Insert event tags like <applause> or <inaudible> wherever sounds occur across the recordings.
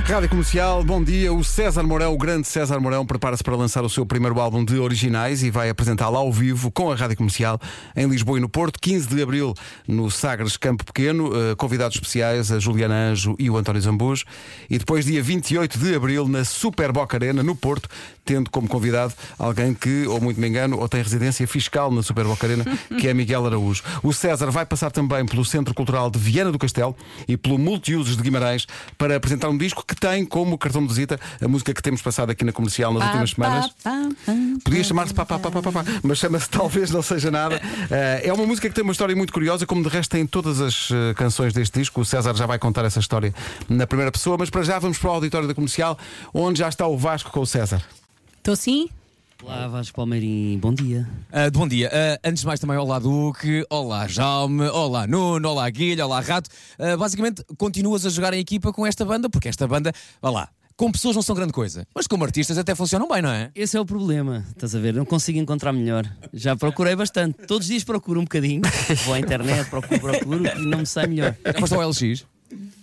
Rádio Comercial, bom dia. O César Mourão, o grande César Mourão, prepara-se para lançar o seu primeiro álbum de originais e vai apresentá-lo ao vivo com a Rádio Comercial em Lisboa e no Porto, 15 de abril no Sagres Campo Pequeno. Uh, convidados especiais a Juliana Anjo e o António Zambujo. E depois, dia 28 de abril, na Super Boca Arena, no Porto, tendo como convidado alguém que, ou muito me engano, ou tem residência fiscal na Super Boca Arena, <laughs> que é Miguel Araújo. O César vai passar também pelo Centro Cultural de Viana do Castelo e pelo Multiusos de Guimarães para apresentar um disco que tem como cartão de visita a música que temos passado aqui na comercial nas últimas semanas. Podia chamar-se pá, pá, pá, pá, pá, pá, mas chama-se <laughs> Talvez Não Seja Nada. Eh, é uma música que tem uma história muito curiosa, como de resto tem todas as eh, canções deste disco. O César já vai contar essa história na primeira pessoa, mas para já vamos para o auditório da comercial, onde já está o Vasco com o César. Estou sim? Olá, Vasco Palmeirim, bom dia. Uh, bom dia. Uh, antes de mais, também olá Duque, olá Jaume, olá Nuno, olá Guilha, olá Rato. Uh, basicamente, continuas a jogar em equipa com esta banda, porque esta banda, vá lá, com pessoas não são grande coisa, mas como artistas até funcionam bem, não é? Esse é o problema, estás a ver? Não consigo encontrar melhor. Já procurei bastante. Todos os dias procuro um bocadinho. Vou à internet, procuro, procuro e não me sai melhor. Já foste ao LX?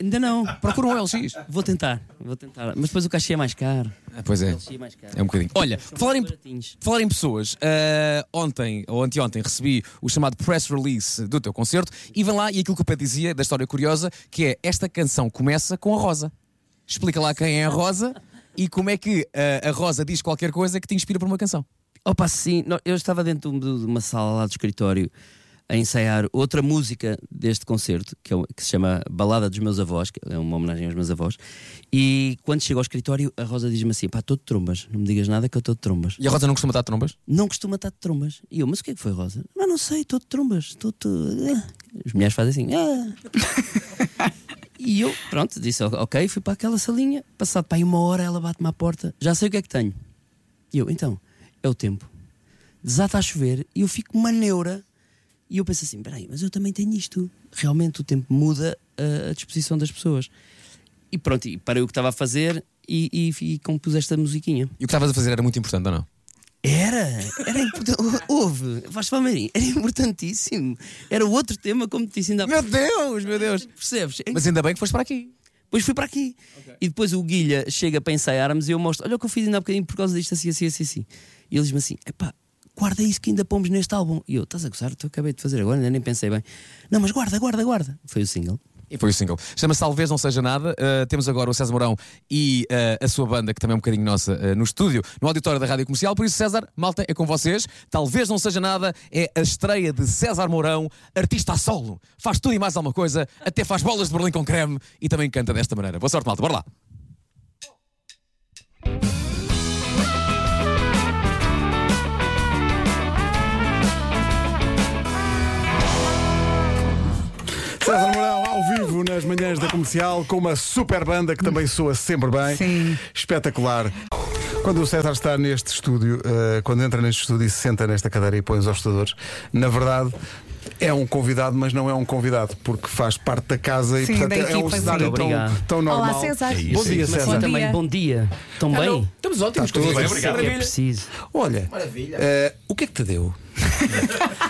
Ainda não. Procura um LX. Vou tentar, vou tentar. Mas depois o cachê é mais caro. Ah, pois é. O LX é mais caro. É um bocadinho. Olha, São falar em, baratinhos. falar em pessoas, ah, ontem ou anteontem recebi o chamado press release do teu concerto e vem lá e aquilo que o Pedro dizia da história curiosa, que é esta canção começa com a Rosa. Explica lá quem é a Rosa e como é que ah, a Rosa diz qualquer coisa que te inspira para uma canção. Opa, sim, eu estava dentro de de uma sala lá do escritório a ensaiar outra música deste concerto, que, é que se chama Balada dos Meus Avós, que é uma homenagem aos meus avós. E quando chego ao escritório, a Rosa diz-me assim: pá, estou de trombas, não me digas nada que eu estou de trombas. E a Rosa não costuma dar trombas? Não costuma estar de trombas. E eu, mas o que é que foi, Rosa? Mas não sei, estou de trombas. Estou. As mulheres fazem assim. "Ah." e eu, pronto, disse ok, fui para aquela salinha. Passado para aí uma hora, ela bate-me à porta. Já sei o que é que tenho. E eu, então, é o tempo. Desata a chover e eu fico uma neura. E eu penso assim: peraí, mas eu também tenho isto. Realmente o tempo muda a, a disposição das pessoas. E pronto, e parei o que estava a fazer e, e, e compus esta musiquinha. E o que estavas a fazer era muito importante ou não? Era, era importante. <laughs> Houve, Vasco Palmeirim, era importantíssimo. Era outro tema, como te disse ainda há Meu Deus, meu Deus! Percebes? Mas ainda bem que foste para aqui. Depois fui para aqui. E depois o Guilha chega para ensaiarmos e eu mostro: olha o que eu fiz ainda há bocadinho por causa disto, assim, assim, assim, assim. E ele diz-me assim: epá, guarda isso que ainda pomos neste álbum. E eu, estás a gozar? Tu acabei de fazer agora, ainda nem pensei bem. Não, mas guarda, guarda, guarda. Foi o single. E foi o single. Chama-se Talvez Não Seja Nada. Uh, temos agora o César Mourão e uh, a sua banda, que também é um bocadinho nossa, uh, no estúdio, no auditório da Rádio Comercial. Por isso, César, malta, é com vocês. Talvez Não Seja Nada é a estreia de César Mourão, artista a solo. Faz tudo e mais alguma coisa, até faz bolas de Berlim com creme e também canta desta maneira. Boa sorte, malta. Bora lá. Vivo, nas manhãs da comercial, com uma super banda que também soa sempre bem. Sim. Espetacular. Quando o César está neste estúdio, eh, quando entra neste estúdio e se senta nesta cadeira e põe os obstadores, na verdade. É um convidado, mas não é um convidado, porque faz parte da casa e Sim, portanto da é um equipa, sim. cenário tão, Obrigado. tão normal. Olá, César. Bom dia, Mas César. assim também, dia. bom dia. Estão bem? Estamos ótimos. Está tudo bem, Isso é é preciso. Olha, eh, o que é que te deu? <laughs>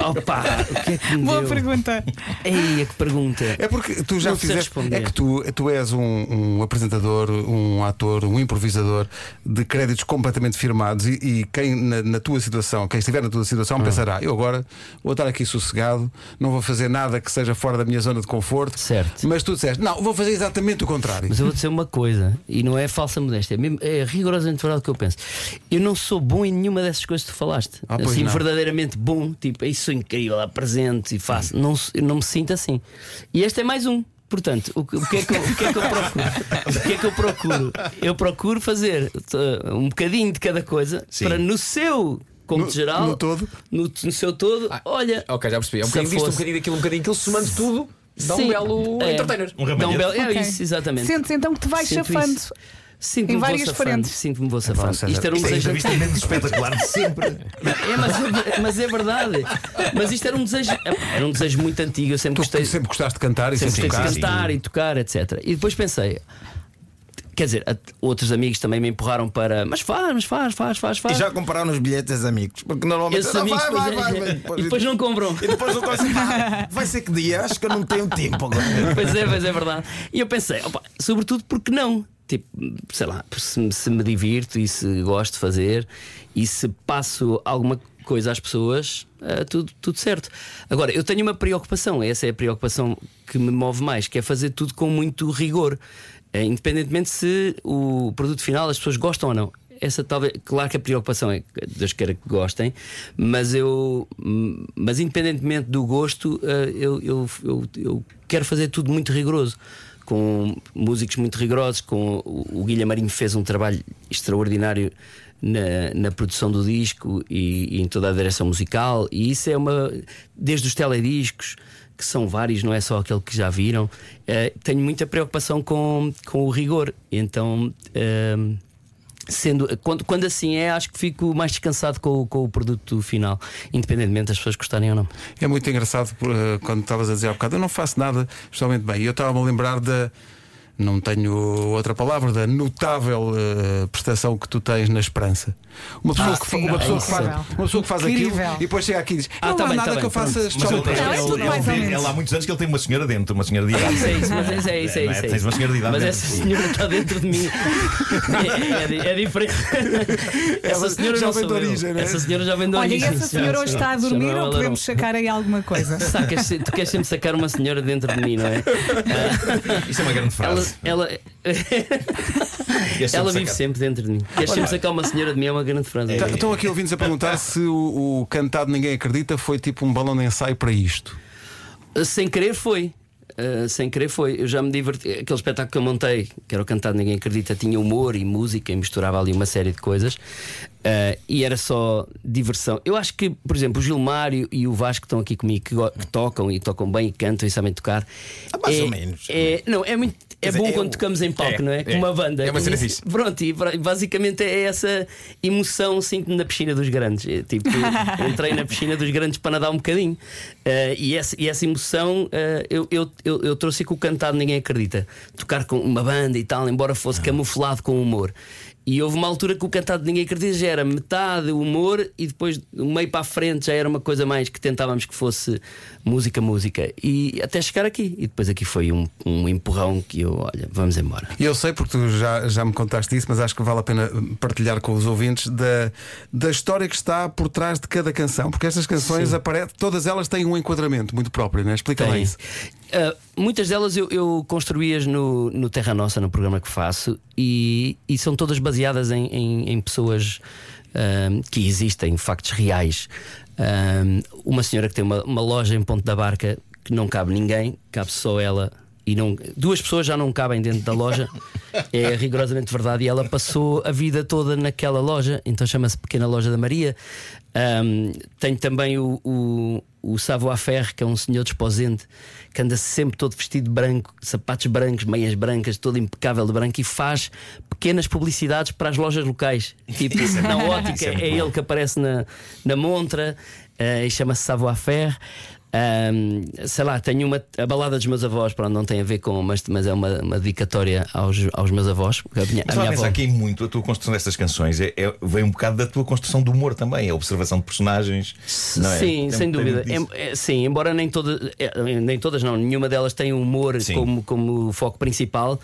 Opa, o que é que me Boa deu? pergunta. Ei, que pergunta. É porque tu já Não sei fizeste. responder. É que tu, tu és um, um apresentador, um ator, um improvisador de créditos completamente firmados e, e quem na, na tua situação, quem estiver na tua situação, Ah. pensará: eu agora vou estar aqui sossegado, não vou fazer nada que seja fora da minha zona de conforto. Certo. Mas tu disseste: não, vou fazer exatamente o contrário. Mas eu vou dizer uma coisa, e não é falsa modéstia, é, mesmo, é rigorosamente verdade o que eu penso. Eu não sou bom em nenhuma dessas coisas que tu falaste. Ah, pois assim, não. verdadeiramente bom, tipo, isso sou incrível, apresento e faço. Não, não me sinto assim. E este é mais um. Portanto, o que, o que é que eu, o que é que eu procuro? O que é que eu procuro? Eu procuro fazer uh, um bocadinho de cada coisa para no seu cômputo No- geral, no todo? no, no seu todo, olha. Ok, já percebi. É um bocadinho disto, um bocadinho daquilo, um bocadinho daquilo, somando tudo, dá um Sim, belo é. entertainer. Um Dá um belo, é Ok. isso, exatamente. Sentes então que te vais Sinto chafando. isso. Sinto-me Em vou várias safando, frentes. Sinto-me vou safando. César, Isto era um é desejo. entrevistamento espetacular de sempre. É, mas, mas é verdade. Mas isto era um desejo. Era um desejo muito antigo. Eu sempre Tu gostei, sempre gostaste de cantar e sempre sempre, gostei de tocar. cantar e tocar, etc. E depois pensei. quer dizer, outros amigos também me empurraram para. Mas faz, mas faz, faz, faz, faz. E já compraram os bilhetes amigos? Porque normalmente Esses "Não, amigos vai, vai, depois- vai, vai", e depois não compram. E depois não conseguem. "Ah, Vai ser que dia? Acho que eu não tenho tempo agora. Pois é, pois é verdade. E eu pensei, opa, sobretudo porque não? Tipo, sei lá, se, se me divirto e se gosto de fazer e se passo alguma coisa às pessoas, eh, tudo, tudo certo. Agora, eu tenho uma preocupação, essa é a preocupação que me move mais, que é fazer tudo com muito rigor, Eh, independentemente se o produto final as pessoas gostam ou não. Essa talvez, claro que a preocupação é Deus queira que gostem, mas eu, mas independentemente do gosto, eh, eu, eu, eu, eu quero fazer tudo muito rigoroso, com músicos muito rigorosos. Com o, Guilherme Marinho fez um trabalho extraordinário na, na produção do disco e, e em toda a direção musical, e isso é uma desde os telediscos que são vários, não é só aquele que já viram. eh, tenho muita preocupação com, com o rigor, então. ehm, Sendo, quando, quando assim é, acho que fico mais descansado com, o- com o produto final, independentemente das pessoas gostarem ou não. É muito engraçado eh, quando estavas a dizer há bocado, eu não faço nada especialmente bem. Eu estava-me a lembrar da. Não tenho outra palavra, da notável eh, prestação que tu tens na esperança. Uma pessoa, Ah, que, sim, uma pessoa, é que, faz, uma pessoa que faz aquilo e depois chega aqui e diz: Ah, Não tá há bem, nada tá que eu bem, faça pronto. Mas ele, é há muitos anos que ele tem uma senhora dentro, uma senhora de <laughs> idade. Isso é isso, mas isso é isso, é isso. é Tens isso. uma senhora de idade Mas essa senhora está dentro de mim. <laughs> É, é di- é diferente. Essa senhora já vem de eu. origem, é? Essa senhora já vem de Olha, e origem. essa senhora hoje está a dormir é ou podemos sacar aí alguma coisa? Sacas, tu queres sempre sacar uma senhora dentro de mim, não é? Isso é uma grande frase. Ela, <laughs> Queres ela vive sempre dentro de mim. Queres sempre sacar uma senhora de mim é uma grande frase. Tá- Estão aqui ouvintes a perguntar se o, o cantado Ninguém Acredita foi tipo um balão de ensaio para isto. Sem querer foi. Uh, sem querer foi. Eu já me diverti. Aquele espetáculo que eu montei, que era o Cantado Ninguém Acredita, tinha humor e música e misturava ali uma série de coisas. Uh, e era só diversão. Eu acho que, por exemplo, o Gilmário e o Vasco que estão aqui comigo, que, que tocam e tocam bem e cantam e sabem tocar. Ah, mais é, ou menos. É, não, é muito. É dizer, bom é quando o- tocamos em palco, é, não é? é. Com uma banda. É uma cena fixe. Pronto, e basicamente é essa emoção sinto na piscina dos grandes. É, tipo, <laughs> entrei na piscina dos grandes para nadar um bocadinho. Eh, e, essa, e essa emoção eh, eu, eu, eu, eu trouxe com o cantado, ninguém acredita. Tocar com uma banda e tal, embora fosse camuflado com humor. E houve uma altura que o cantado de Ninguém Acredita já era metade humor e depois, do meio para a frente, já era uma coisa mais que tentávamos que fosse música, música. E até chegar aqui. E depois aqui foi um, um empurrão que eu, olha, vamos embora. E eu sei porque tu já, já me contaste isso, mas acho que vale a pena partilhar com os ouvintes da, da história que está por trás de cada canção, porque estas canções aparecem, todas elas têm um enquadramento muito próprio, né? Explica lá isso. Uh, muitas delas eu, eu construí-as no, no Terra Nossa, no programa que faço, e, e são todas baseadas em, em- em pessoas um, que existem, factos reais. Um, uma senhora que tem uma, uma loja em Ponte da Barca que não cabe ninguém, cabe só ela. E não, duas pessoas já não cabem dentro da loja, <laughs> é rigorosamente verdade. E ela passou a vida toda naquela loja, então chama-se Pequena Loja da Maria. Um, tenho também o, o, o Savoir Faire, que é um senhor desposente que anda sempre todo vestido de branco, sapatos brancos, meias brancas, todo impecável de branco e faz pequenas publicidades para as lojas locais. Tipo, na ótica, é ele que aparece na, na montra eh, e chama-se Savoir Faire. Um, sei lá, tenho uma a balada dos meus avós, pronto, não tem a ver com, mas, mas é uma, uma dedicatória aos, aos meus avós. A minha, Estava a minha avó- aqui muito a tua construção destas canções é, é- vem um bocado da tua construção do humor também, a observação de personagens. Não é? Sim, Tem- sem tem dúvida. é, sim, embora nem todas, é, nem todas não, nenhuma delas tem o humor Sim. como, como foco principal,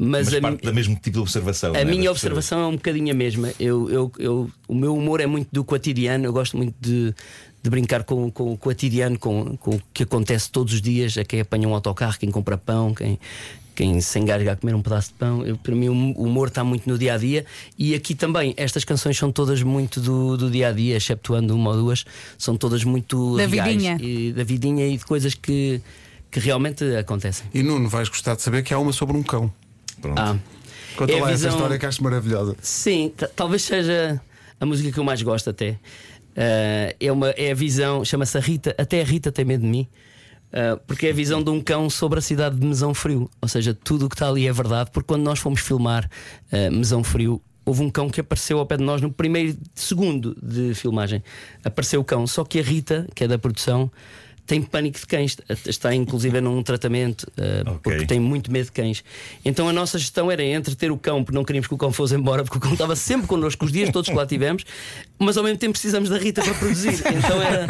mas, Mas a, parte do mesmo tipo de observação. a é? minha observação é um bocadinho a mesma. Eu, eu, eu- o meu humor é muito do cotidiano, eu gosto muito de, de brincar com, com o cotidiano, com, com o que acontece todos os dias, a quem apanha um autocarro, quem compra pão, quem. Quem se engasga a comer um pedaço de pão, eu, para mim o humor está muito no dia a dia. E aqui também, estas canções são todas muito do, do dia a dia, exceptuando uma ou duas, são todas muito Da reais. vidinha. E, da vidinha e de coisas que, que realmente acontecem. E Nuno, vais gostar de saber que há uma sobre um cão. Pronto. Ah, Conta É lá essa visão- história que acho maravilhosa. Sim, ta- talvez seja a música que eu mais gosto até. Ah, é, uma, é a visão, chama-se Rita, até a Rita tem medo de mim. Ah, porque é a visão de um cão sobre a cidade de Mesão Frio. Ou seja, tudo o que está ali é verdade. Porque quando nós fomos filmar ah, Mesão Frio, houve um cão que apareceu ao pé de nós no primeiro segundo de filmagem. Apareceu o cão, só que a Rita, que é da produção, tem pânico de cães, está inclusive num tratamento uh, Ok. porque tem muito medo de cães. Então a nossa gestão era entre ter o cão, porque não queríamos que o cão fosse embora, porque o cão estava sempre connosco os dias todos que lá tivemos, mas ao mesmo tempo precisamos da Rita para produzir. Então era,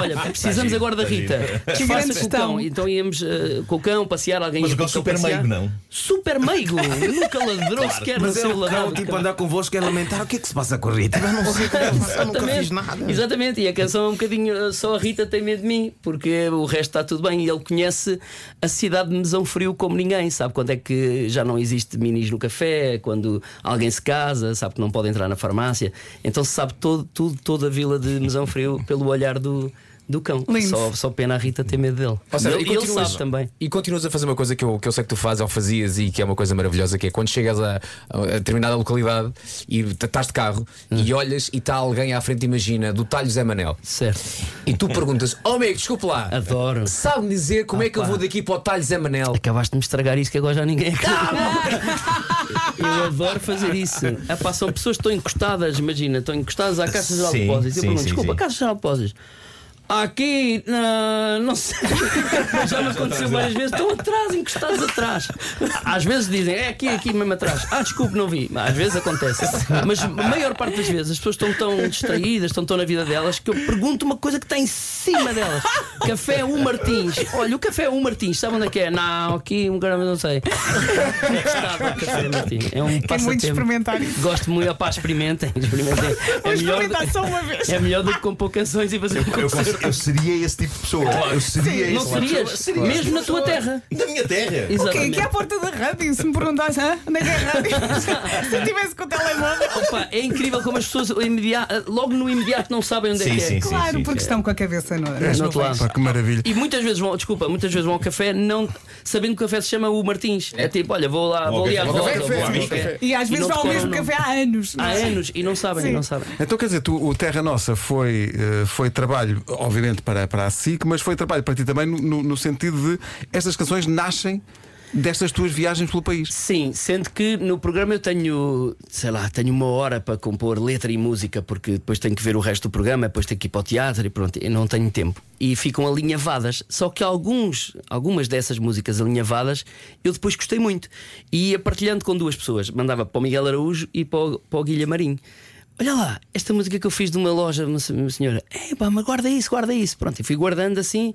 olha, precisamos agora da Rita. Que Faça grande o cão. gestão. Então íamos uh, com o cão passear, alguém Mas o cão super passear. meigo, não? Super meigo, nunca ladrou sequer Mas no é seu o ladrado. cão, tipo, andar convosco é lamentar. O que é que se passa com a Rita? Eu não sei o que é que <laughs> nunca fiz nada. Exatamente, e a canção é um bocadinho uh, só a Rita tem medo de mim, porque o resto está tudo bem. E ele conhece a cidade de Mesão Frio como ninguém, sabe quando é que já não existe minis no café, quando alguém se casa, sabe que não pode entrar na farmácia. Então sabe todo, tudo, toda a vila de Mesão Frio pelo olhar do, do cão. Lindo. Só, só pena a Rita ter medo dele. Ou seja, e ele, e ele sabe também. E continuas a fazer uma coisa que eu, que eu sei que tu fazes ou fazias e que é uma coisa maravilhosa, que é quando chegas a, a determinada localidade e estás de carro Hum. e olhas e está alguém à frente, imagina, do talho Zé Manel. Certo. E tu perguntas, oh amigo, desculpe lá, Adoro. sabe-me dizer como é que eu pá. vou daqui para o talho Zé Manel? Acabaste de me estragar isso que agora já ninguém. <laughs> Eu adoro fazer isso. Epá, são pessoas que estão encostadas, imagina, estão encostadas à Caixa de Sim, Depósitos. Eu pergunto, sim, desculpa, sim. Caixa de Depósitos. Aqui, na- não sei. <laughs> Já me aconteceu várias vezes. Estão atrás, encostados atrás. Às vezes dizem, é aqui, aqui mesmo atrás. Ah, desculpe, não vi. Às vezes acontece. Mas a maior parte das vezes as pessoas estão tão distraídas, estão tão na vida delas, que eu pergunto uma coisa que está em cima delas: Café 1 Martins. Olha, o Café 1 Martins, sabe onde é que é? Não, aqui um grama, não sei. Encostado ao Café Martins. É um Quero muito passatempo. experimentar isso. Gosto muito, opá, experimentem. experimentem. Vou É melhor, experimentar só uma vez. é melhor do que compor canções e fazer um Eu, concerto. Eu seria esse tipo de pessoa. Eu seria Não esse serias? Mesmo na tua terra. Da minha terra. O quê? Exatamente. Aqui à porta da rádio, se me perguntasse, "Hã? onde é que é a rádio? <laughs> se eu tivesse com o telemóvel. Opa, é incrível como as pessoas imediato- logo no imediato não sabem onde é Sim, que é. sim, sim. Claro, porque estão com a cabeça no, nas No outro lado. Pá, que maravilha. E muitas vezes vão, desculpa, muitas vezes vão ao café não sabendo que o café se chama o Martins. É, tipo, olha, vou lá, Vou ali à café, volta. E às vezes não vai ao mesmo café há anos. não Há é? anos e não sabem, Sim. não sabem. Então quer dizer, tu, o Terra Nossa foi, eh, foi trabalho, obviamente, para, para a SIC, mas foi trabalho para ti também no, no- sentido de estas canções nascem destas tuas viagens pelo país. Sim, sendo que no programa eu tenho, sei lá, tenho uma hora para compor letra e música, porque depois tenho que ver o resto do programa, depois tenho que ir para o teatro e pronto, eu não tenho tempo. E ficam alinhavadas. Só que alguns, algumas dessas músicas alinhavadas eu depois gostei muito. E ia partilhando com duas pessoas. Mandava para o Miguel Araújo e para o, para o Guilherme Marinho. Olha lá, esta música que eu fiz de uma loja, uma se- uma senhora, é mas guarda isso, guarda isso. Pronto, e fui guardando assim,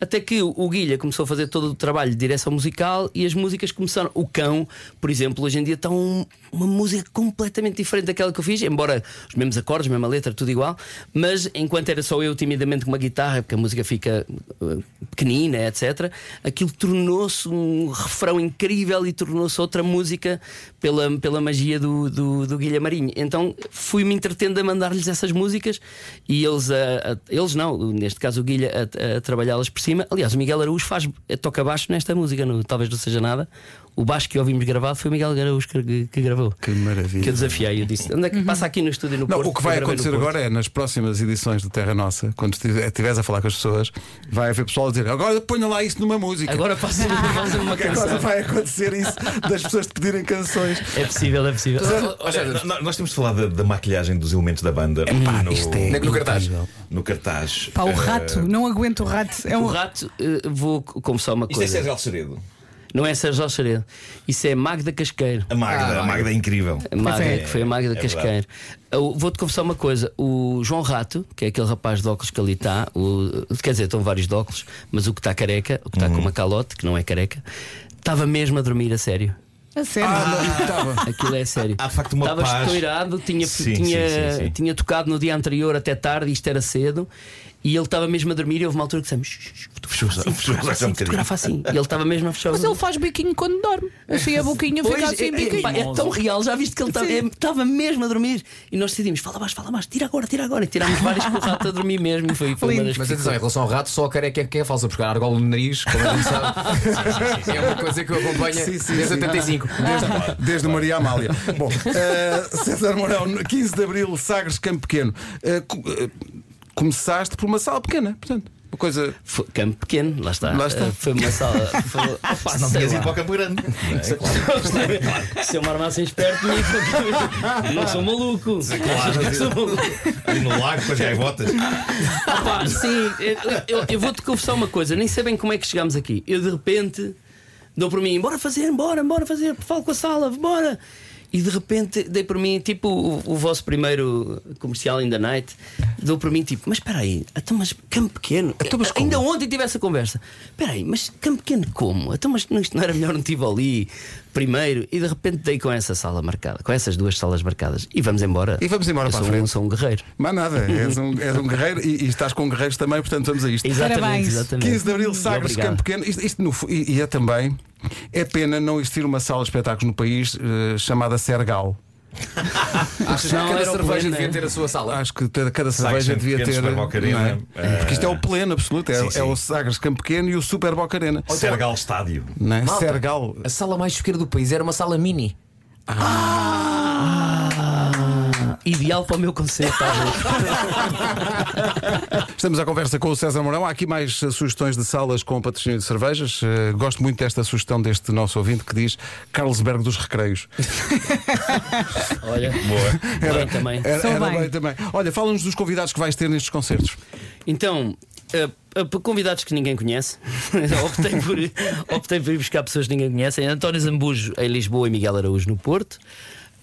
até que o, Guilha começou a fazer todo o trabalho de direção musical e as músicas começaram. O Cão, por exemplo, hoje em dia está um- uma música completamente diferente daquela que eu fiz, embora os mesmos acordes, mesma letra, tudo igual, mas enquanto era só eu timidamente com uma guitarra, porque a música fica uh, pequenina, etc., aquilo tornou-se um refrão incrível e tornou-se outra música pela, pela magia do, do, do Guilherme Marinho. Então fui-me entretendo a mandar-lhes essas músicas e eles, a, a- eles não, neste caso o Guilha, a, a trabalhá-las por cima. Aliás, o Miguel Araújo faz, toca baixo nesta música, no, talvez não seja nada. O baixo que ouvimos gravado foi o Miguel Araújo que, que gravou. Que maravilha. Que eu desafiei, eu disse: onde é que passa aqui no estúdio no Não, Porto? o que vai acontecer agora é nas próximas edições do Terra Nossa, quando estiver- estiveres a falar com as pessoas, vai haver pessoal a dizer agora ponha lá isso numa música. Agora fazer uma <laughs> Agora canção. vai acontecer isso das pessoas te pedirem canções. É possível, é possível. Olha, nó- nós temos de falar da, da maquilhagem dos elementos da banda no, isto é No cartaz. no cartaz. Pá, o Eh, rato, não aguento o rato. É O um rato, eh, vou confessar uma Isto é coisa. Sérgio Alceredo. Não é Sérgio Alceredo. Isso é Magda Casqueiro. A Magda, a Magda é incrível. A Magda, é. que foi a Magda É Casqueiro. Vou-te confessar uma coisa: o João Rato, que é aquele rapaz de óculos que ali está, o- quer dizer, estão vários de óculos, mas o que está careca, o que está Uhum. com uma calote, que não é careca, estava mesmo a dormir a sério. A sério. Aquilo é sério. Há facto uma Estava paz. estourado, tinha, Sim, tinha, sim, sim, sim. tinha tocado no dia anterior até tarde, isto era cedo, e ele estava mesmo a dormir. E houve uma altura que dissemos: "Shh, shh, Fechou fotografa um assim, bocadinho. fotografa assim. E ele estava mesmo a fechar Mas ele faz biquinho quando dorme. Assim a boquinha fica assim, é, é, biquinho. é tão real, já viste que ele estava é, mesmo a dormir. E nós decidimos: fala mais, fala mais, tira agora, tira agora. E tirámos vários com o rato a dormir mesmo. Foi, foi uma das Mas atenção, em relação ao rato, só a careca é que é falsa, porque a argola no nariz, como a gente sabe, <laughs> é uma coisa que eu acompanho desde sim. 85. Desde, desde o Maria Amália. Bom, eh, César Mourão, 15 de Abril, Sagres Campo Pequeno. Co- começaste por uma sala pequena, portanto. Uma coisa. Foi campo pequeno, lá está. Lá está. Eh, Foi uma sala. Foi, <laughs> opa, Não tinhas ido para o Campo Grande. Não é? Claro. Se eu me armasse em esperto, não sou maluco. Não sou maluco. Ali no lago com as gaivotas. Opa, sim, eu, eu- eu vou-te confessar uma coisa, nem sei bem como é que chegámos aqui. Eu de repente dou por mim, bora fazer, bora, bora fazer, falo com a sala, bora. E de repente dei por mim, tipo o, o vosso primeiro comercial in the night, dou por mim, tipo, mas espera aí, então, mas campo pequeno. Ainda ontem tive essa conversa. Espera aí, mas campo pequeno como? Então, mas não- isto não era melhor um Tivoli primeiro? E de repente dei com essa sala marcada, com essas duas salas marcadas. E vamos embora. E vamos embora Eu para a sou um- frente. sou um guerreiro. Mais nada, és um, és um guerreiro e, e estás com guerreiros também, portanto vamos a isto. Exatamente, Parabéns. exatamente. 15 de Abril, Sagres. Campo Pequeno. Isto, isto no e, e é também. É pena não existir uma sala de espetáculos no país eh, chamada Sergal. Achas que cada cerveja pleno, devia né? ter a sua sala? Acho que cada cerveja devia ter. É? eh, Porque isto é o pleno absoluto. É, sim, sim. é o Sagres Campo Pequeno e o Super Boca Arena. Sergal Estádio. Não é? Malta, Sergal. A sala mais choqueira do país era uma sala mini. Ideal para o meu conceito, tá talvez. <laughs> Estamos à conversa com o César Mourão. Há aqui mais sugestões de salas com patrocínio de cervejas. Eh, gosto muito desta sugestão deste nosso ouvinte que diz Carlsberg dos Recreios. <laughs> Olha, Boa. bem também. Era, era bem. bem também. Olha, fala-nos dos convidados que vais ter nestes concertos. Então, por convidados que ninguém conhece, <laughs> optei, por, optei por ir buscar pessoas que ninguém conhece. António Zambujo em Lisboa e Miguel Araújo no Porto.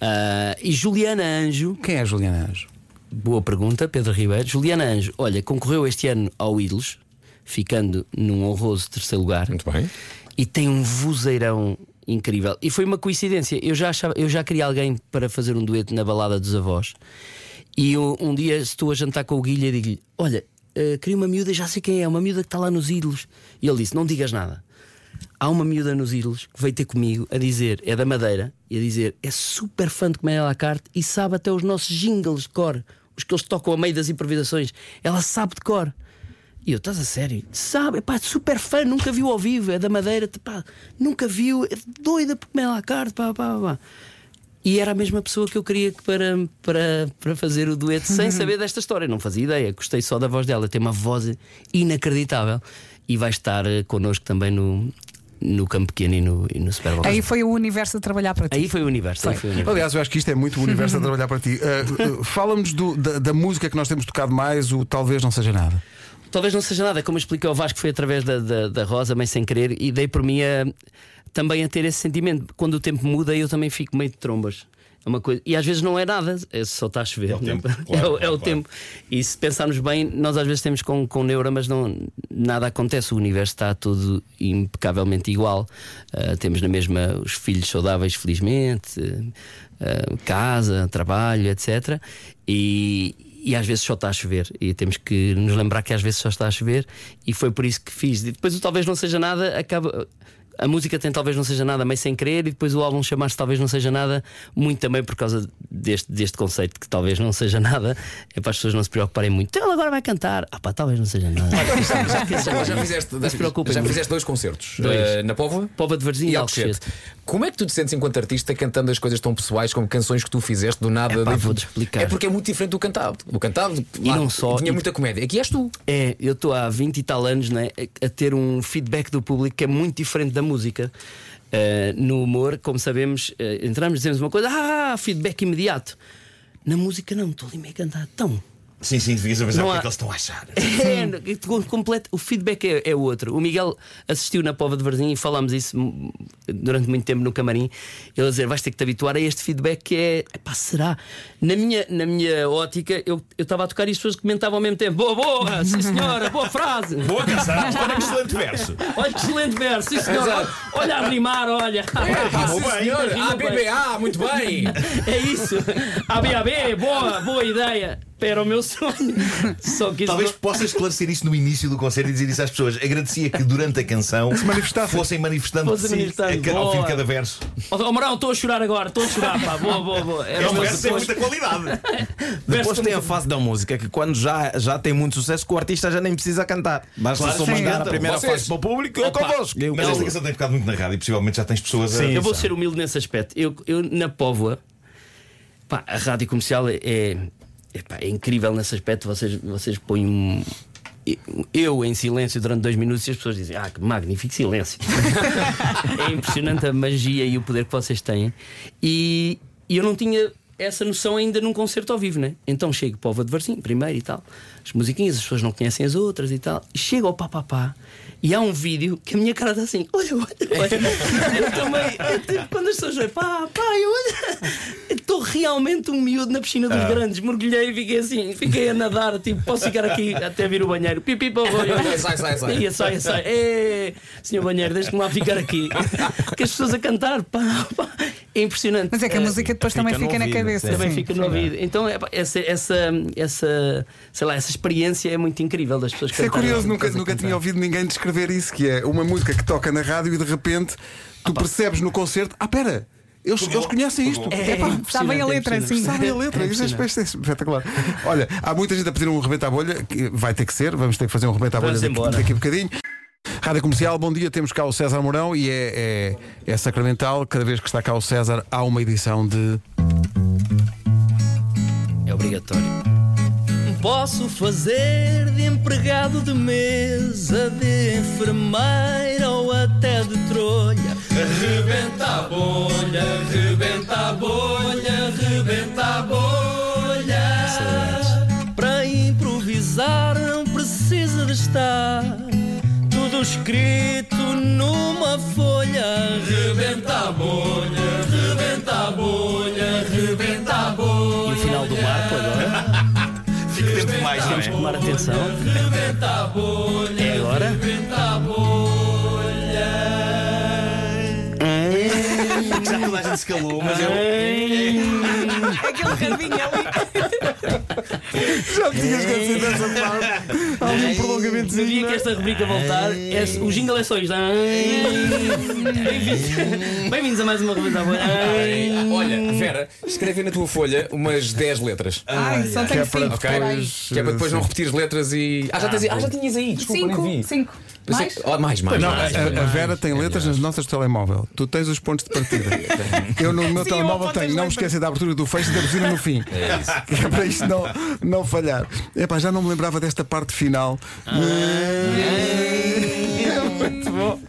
Ah, e Juliana Anjo, Quem é Juliana Anjo? boa pergunta, Pedro Ribeiro. Juliana Anjo, olha, concorreu este ano ao Ídolos, ficando num honroso terceiro lugar. Muito bem. e tem um vozeirão incrível. E foi uma coincidência. Eu já, achava, eu já queria alguém para fazer um dueto na balada dos avós. E eu, um dia estou a jantar com o Guilha e digo-lhe: Olha, eh, queria uma miúda, já sei quem é, uma miúda que está lá nos ídolos. E ele disse: Não digas nada. Há uma miúda nos ídolos que veio ter comigo a dizer, é da Madeira, e a dizer, é super fã de Comédia à la carte e sabe até os nossos jingles de cor, os que eles tocam a meio das improvisações. Ela sabe de cor. E eu, estás a sério? Sabe, pá, super fã, nunca viu ao vivo, é da Madeira, pá, nunca viu, é doida por comer à carte, pá, pá, pá. E era a mesma pessoa que eu queria que para, para, para fazer o dueto sem <laughs> saber desta história, não fazia ideia, gostei só da voz dela, tem uma voz inacreditável e vai estar eh, connosco também no, no Campo Pequeno e no, e no Super Bowl. Aí foi o universo a trabalhar para ti. Aí foi o universo, aí foi o universo. Aliás, eu acho que isto é muito o universo a trabalhar para ti. Uh, <laughs> uh, Fala-nos da, da música que nós temos tocado mais, o Talvez Não Seja Nada. Talvez não seja nada, como expliquei ao Vasco, foi através da, da, da Rosa, meio sem querer, e dei por mim a, também a ter esse sentimento. Quando o tempo muda, eu também fico meio de trombas. É uma coisa, e às vezes não é nada, é só está a chover. É o tempo, não- <laughs> claro, é, o- é o claro. tempo. E se pensarmos bem, nós às vezes temos com, com neura, mas não, nada acontece. O universo está tudo impecavelmente igual. Ah, temos na mesma os filhos saudáveis, felizmente, ah, casa, trabalho, etc. E, e às vezes só está a chover e temos que nos lembrar que às vezes só está a chover e foi por isso que fiz. E depois o talvez não seja nada acaba. A música tem talvez não seja nada meio sem querer e depois o álbum chamar-se talvez não seja nada, muito também por causa deste, deste conceito que talvez não seja nada, é para as pessoas não se preocuparem muito. Então ele agora vai cantar. Ah pá, talvez não seja nada. Já, já <laughs> fizeste, Não se preocupem já muito. fizeste dois concertos Dois. eh, na Póvoa Pova de Varzim e e Alcochete. Como é que tu te sentes enquanto artista cantando as coisas tão pessoais como canções que tu fizeste do nada? Epá, de- vou-te explicar. É porque é muito diferente do cantado. O cantado E não só- tinha e- muita comédia. Aqui és tu. É, eu estou há 20 e tal anos né, a, ter um feedback do público que é muito diferente da música. Eh, no humor, como sabemos, eh, entramos, dizemos uma coisa, ah, feedback imediato. Na música, não, estou ali meio a cantar. Então, Sim, sim, devias avisar o que é há- que eles estão a achar. <laughs> É, com- completo, o feedback é, é outro. O Miguel assistiu na Pova de Varzim e falámos isso durante muito tempo no camarim. Ele a dizer: vais ter que te habituar a este feedback que é. Epá, será? Na minha, na minha ótica, eu eu estava a tocar e as pessoas comentavam ao mesmo tempo: boa, boa, sim senhora, boa frase. Boa canção, olha que excelente verso. Olha que excelente verso, sim senhora. Olha a rimar, olha. rimou bem. senhor. Rima Ah, bem. BBA, muito bem. <laughs> É isso. ABAB, boa, boa ideia. Era o meu sonho. Só que Talvez não- possas esclarecer isso no início do concerto e dizer isso às pessoas. Agradecia que durante a canção fossem manifestando Fossem sim, manifestando. a ca- ao fim de cada verso. Ó oh, Marão, estou a chorar agora, estou a chorar, pá. Boa, boa, boa. Era É um verso tem sonho. muita qualidade. <laughs> Depois tem a fase da música que quando já, já tem muito sucesso que o artista já nem precisa cantar. Basta Claro, só sim. mandar a Cantam. primeira Vocês- fase para o público eu Opa. convosco. Eu- Mas esta canção tem ficado muito na rádio e possivelmente já tens pessoas a. Sim. Eu vou ser humilde nesse aspecto. Eu, eu na Póvoa, pá, a rádio comercial é, é, pá, é incrível nesse aspecto. Vocês, vocês põem um. eu em silêncio durante dois minutos e as pessoas dizem: Ah, que magnífico silêncio. <laughs> é impressionante a magia e o poder que vocês têm. E, e eu não tinha essa noção ainda num concerto ao vivo, né? Então chego para o Vadevarsim, primeiro e tal, as musiquinhas, as pessoas não conhecem as outras e tal. E chego ao papapá e há um vídeo que a minha cara está assim: Olha, olha, olha. <laughs> eu também, eu, tipo, quando as pessoas veem, pá, pá, eu olho. eu Estou realmente um miúdo na piscina dos grandes, mergulhei e fiquei assim, fiquei a nadar, tipo, posso ficar aqui até vir o banheiro, pipi, pô, Sai, sai, sai. Ia, sai, sai. É, senhor banheiro, deixe-me lá ficar aqui. <laughs> Que as pessoas a cantar, pá, pá. É impressionante. Mas é que a música depois também fica fica na ouvido, cabeça. Também sim. fica no ouvido. Então, é, essa, essa, essa, sei lá, essa experiência é muito incrível das pessoas Isso é curioso, nunca, nunca tinha ouvido ninguém descrever isso, que é uma música que toca na rádio e de repente tu percebes no concerto, ah, pera, eles, eles conhecem isto. É, Epá, Está bem a letra, impressionante. sim. Sabem a letra, isso é espe- espetacular. Olha, há muita gente a pedir um rebento à bolha, que vai ter que ser, vamos ter que fazer um rebento à bolha daqui, daqui a bocadinho. Rádio Comercial, bom dia, temos cá o César Mourão e é, é, é sacramental, cada vez que está cá o César há uma edição de. É obrigatório. Posso fazer de empregado de mesa, de enfermeira ou até de trolha. Rebenta a bolha, rebenta a bolha, rebenta a bolha. Para improvisar não precisa de estar tudo escrito numa folha. Rebenta a bolha, rebenta a bolha, rebenta a bolha. E o final do marco agora? <laughs> Fica tempo demais, Temos que tomar atenção. É agora? Já toda a gente se calou, mas eu. Aquele rabinho ali. <laughs> <laughs> Já me tinhas esquecido dessa parte. Há um prolongamento. No dia que esta rubrica voltar, é- o jingle é só isto. Bem-vindos- a mais uma rubrica. Olha, Vera, escreve na tua folha umas 10 letras. Ai, só Que tenho é para cinco. Ok? depois. Que é para depois não repetir as letras e. Ah, já, tens, ah, já tinhas aí, desculpa, nem Cinco, vi. cinco. Pensei- Mais? Oh, mais, mais. Não, a, mais, a- mais. Vera tem letras nas do telemóvel. Tu tens os pontos de partida. <laughs> Eu no meu Sim, telemóvel tenho. Não me esqueça da abertura do fecho e da buzina no fim. <laughs> Que é para isto não, <laughs> não falhar. Epá, já não me lembrava desta parte final. Muito bom.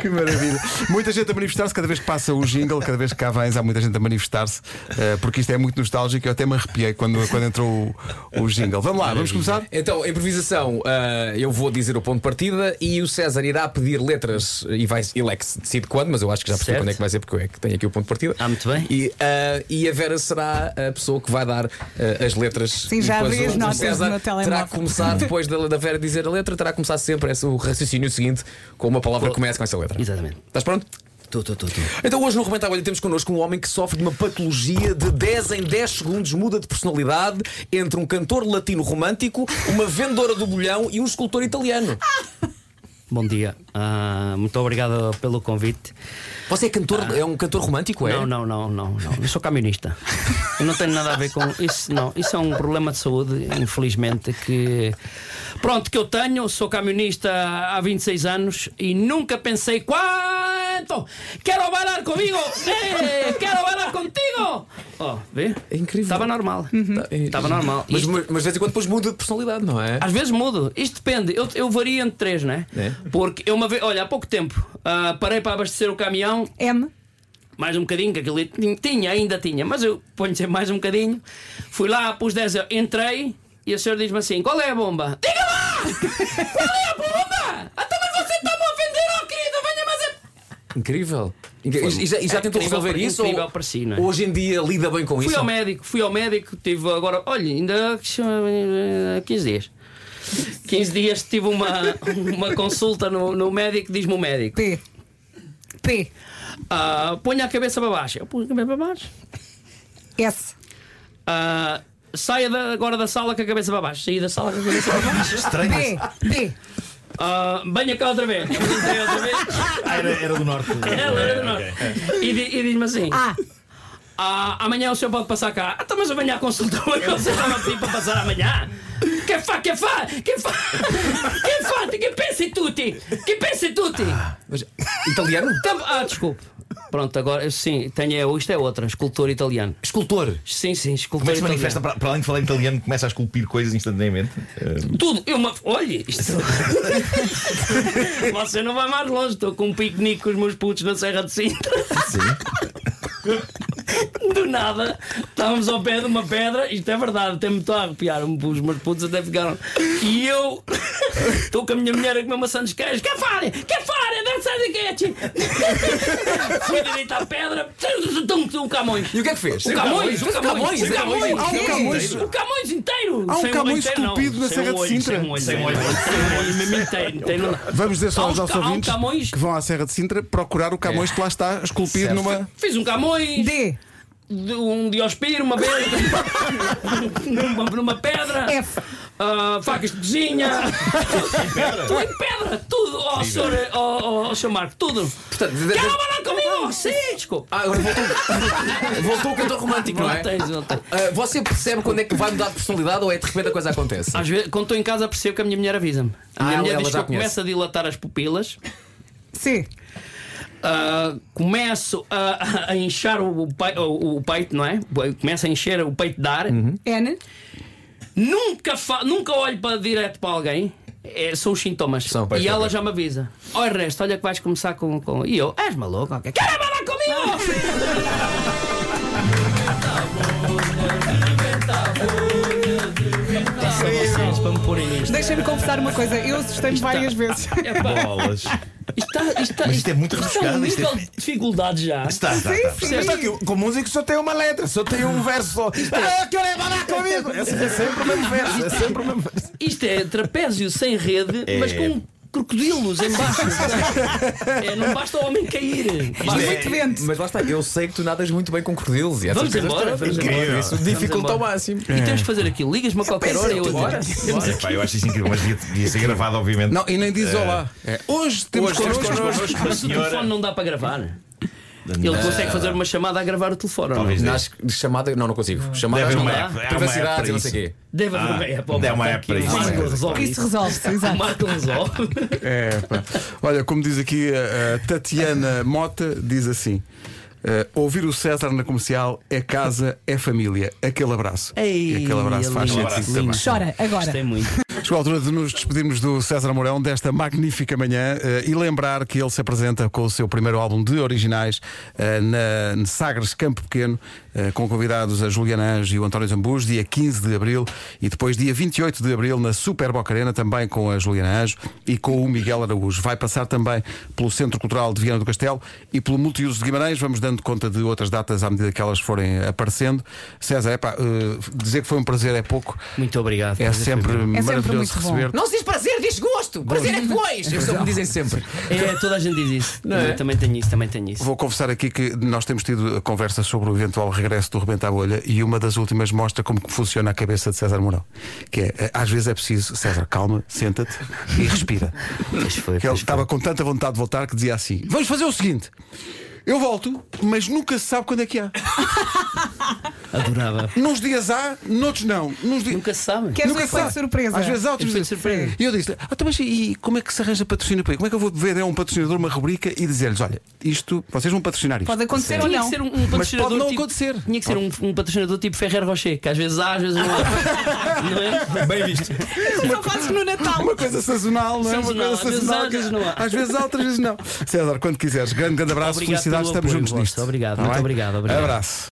Que maravilha. Muita gente a manifestar-se cada vez que passa o jingle, cada vez que cá vens, há muita gente a manifestar-se, eh, porque isto é muito nostálgico. Eu até me arrepiei quando, quando entrou o, o jingle. Vamos lá, vamos começar? Então, a improvisação, ah, eu vou dizer o ponto de partida e o César irá pedir letras e vai, ele é que se decide quando, mas eu acho que já percebi Certo. quando é que vai ser, porque eu é que tenho aqui o ponto de partida. Ah, muito bem. E, ah, e a Vera será a pessoa que vai dar as letras. Sim, já abri as notas no terá telemóvel. que começar, depois da, da Vera dizer a letra, terá que começar sempre esse, o raciocínio seguinte com uma palavra que começa com essa letra. Exatamente. Estás pronto? Tu, tu, tu, tu. Então hoje no Rebenta a Bolha temos connosco um homem que sofre de uma patologia de 10 em 10 segundos muda de personalidade entre um cantor latino romântico, uma vendedora do bolhão e um escultor italiano. <laughs> Bom dia. Ah, muito obrigado pelo convite. Você é cantor, é um cantor romântico, é? Não, não, não, não, não. Eu sou camionista. Eu não tenho nada a ver com isso. Não, isso é um problema de saúde, infelizmente, que pronto que eu tenho. Sou camionista há 26 anos e nunca pensei quanto quero bailar comigo. Eh, quero bailar contigo. Oh, vê? É incrível. Estava normal. É- Estava normal. Mas, Isto- mas, mas de vez em quando depois muda de personalidade, não é? às vezes mudo. Isto depende. Eu, eu vario entre três, né? É. Porque eu uma vez, olha, há pouco tempo ah, parei para abastecer o caminhão M. mais um bocadinho, que aquilo tinha- tinha, ainda tinha, mas eu ponho sempre mais um bocadinho. Fui lá, pus 10 euros, entrei e o senhor diz-me assim: qual é a bomba? Diga lá! <laughs> Qual é a bomba? Até mas você está-me a ofender, oh querido, venha mais a. Incrível. Incrível. E, e já, e já É tentou resolver para- isso? incrível ou, para si, não é? Hoje em dia lida bem com Fui isso? ao médico, fui ao médico, tive agora, olha, ainda eh, 15 dias. 15 dias tive uma, <laughs> uma consulta no, no médico, diz-me o médico: P. P. ah, ponha a cabeça para baixo. Eu pus a cabeça para baixo. S. Ah, saia da- agora da sala com a cabeça para baixo. Saí da sala com a cabeça para <laughs> baixo. Estranho. B. B. Ah, venha cá outra vez. Outra vez. <laughs> Ah, era, era do norte. Ela era do norte. E, di- e diz-me assim: A. ah, amanhã o senhor pode passar cá. Ah, então, mas amanhã a consulta hoje você estava a pedir para passar amanhã. Que fa, que fa, que fa, que fa, que pensi tutti, que pensi tutti. Mas, italiano? Tam- Ah, desculpe. Pronto, agora sim, tenho, é- isto é outra, escultor italiano. Escultor. Sim, sim, escultor Como é que se italiano. manifesta, para, para além de falar italiano, começa a esculpir coisas instantaneamente? Eh, Tudo, eu uma. Olha, isto. <laughs> Você não vai mais longe, estou com um piquenique com os meus putos na Serra de Sintra. <laughs> Do nada, estávamos ao pé de uma pedra, isto é verdade, até me estou a arrepiar, os meus putos até ficaram. E eu estou com a minha mulher a comer maçã dos queijos, que fare, que fare, deve ser de quente. <laughs> Fui direito à pedra, tum, Camões. E o que é que fez? O Camões, o Camões, o Camões, um Camões. o Camões inteiro. Há um o Camões esculpido na Serra o de Sintra. Sem o olho, Sem o o mesmo inteiro. Vamos dizer só aos nossos ouvintes que vão à Serra de Sintra procurar o Camões que lá está esculpido numa. Fiz um Camões. D. de- Um Diospiro, uma vez. <laughs> numa, numa pedra. F. ah, facas de cozinha. <laughs> tudo em pedra. Tudo. Oh, senhor, oh, oh, oh, senhor Marco, tudo. Portanto, de- de- Quer namorar comigo? Sim, desculpa. Ah, agora voltou, <laughs> voltou o cantor romântico, não é? Voltei, voltei. Ah, você percebe quando é que vai mudar de personalidade ou é de repente a coisa acontece? Às vezes, quando estou em casa, percebo que a minha mulher avisa-me. A Ah, minha mulher ela diz que eu conhece. começo a dilatar as pupilas. C. Ah, começo a, a inchar o, pai- o- o peito, não é? Começo a encher o peito de ar. N. Nunca, fa- nunca olho para direto para alguém. É, são os sintomas. São, e pois, ela pois. já me avisa. Olha, resto, olha que vais começar com. com... E eu, és maluco? ok? Quer para me porem nisto. Deixa-me confessar uma coisa. Eu assustei-me várias vezes. <laughs> Epá, bolas. isto está, isto está, Mas isto é muito isto é um isto é- nível de dificuldade já. Está, está, está. sim. Está aqui, com música só tem uma letra, só tem um verso só. Ah, quero é falar comigo! É, é sempre o mesmo verso, é sempre o mesmo verso. Isto é trapézio sem rede, É. mas com crocodilos em baixo. <laughs> é, não basta o homem cair. Basta- é- Muito vento. Mas lá está, eu sei que tu nadas muito bem com crocodilos e essas Vamos coisas embora, vamos embora. Isso Vamos dificulta ao máximo. E temos que fazer aquilo. Ligas-me a qualquer hora e eu adianto. Pá, eu acho isso incrível, mas devia, devia ser gravado, obviamente. Não, e nem diz olá. É, Hoje temos Hoje connosco. Mas o telefone não dá para gravar. Ele consegue fazer uma chamada a gravar o telefone. ou não? Talvez. Nas chamada, não, não consigo. Chamada Deve não uma app, Privacidade e não sei o quê. Deve haver Ah, uma app. ó, deve uma Marco, app para isso. Marco resolve Isso resolve-se, O exato. Marco resolve. É, pá. Olha, como diz aqui a, Tatiana Mota, diz assim. eh, ouvir o César na comercial é casa, é família. Aquele abraço. Ei, aquele abraço faz sentido. Chora agora. Gostei muito. Chegou a altura de nos despedirmos do César Mourão desta magnífica manhã eh, e lembrar que ele se apresenta com o seu primeiro álbum de originais eh, na, na Sagres Campo Pequeno, eh, com convidados a Juliana Anjo e o António Zambus, dia 15 de abril e depois dia 28 de abril na Super Boca Arena, também com a Juliana Anjo e com o Miguel Araújo. Vai passar também pelo Centro Cultural de Viana do Castelo e pelo Multiuso de Guimarães. Vamos dando conta de outras datas à medida que elas forem aparecendo. César, epá, dizer que foi um prazer é pouco. Muito obrigado. É foi sempre muito receber. Não se diz prazer, diz gosto. Prazer é depois. É o que me dizem sempre. É, toda a gente diz isso. é? Eu também tenho isso, também tenho isso. Vou confessar aqui que nós temos tido a conversa sobre o eventual regresso do Rebenta à Bolha e uma das últimas mostra como que funciona a cabeça de César Mourão. Que é, eh, às vezes é preciso, César, calma, senta-te e respira. Pois foi, Que ele pois foi. estava com tanta vontade de voltar que dizia assim: Vamos fazer o seguinte. Eu volto, mas nunca se sabe quando é que há. <laughs> Adorava. Nos dias há, noutros não. Nos di- Nunca se sabe. Queres um Nunca se efeito de surpresa? Às vezes há outros de surpresa. E eu disse: ah, então, mas e como é que se arranja patrocínio para isso? Como é que eu vou ver a um patrocinador uma rubrica e dizer-lhes: olha, isto, vocês vão patrocinar isto? Pode acontecer ou Tinha não. que ser um, um patrocinador. não tipo, acontecer. Tinha que ser um, um patrocinador tipo Ferrer Rocher, que às vezes há, às vezes não há. <laughs> não é? Bem visto. Só fazes no Natal. Uma coisa sazonal, não é? Uma Sazonal, coisa às vezes sazonal. há, às vezes não há. Às vezes há, outras vezes não. César, quando quiseres, grande, grande abraço, Obrigado felicidades, estamos juntos nisto. Obrigado, Tá muito bem? obrigado, obrigado. Abraço.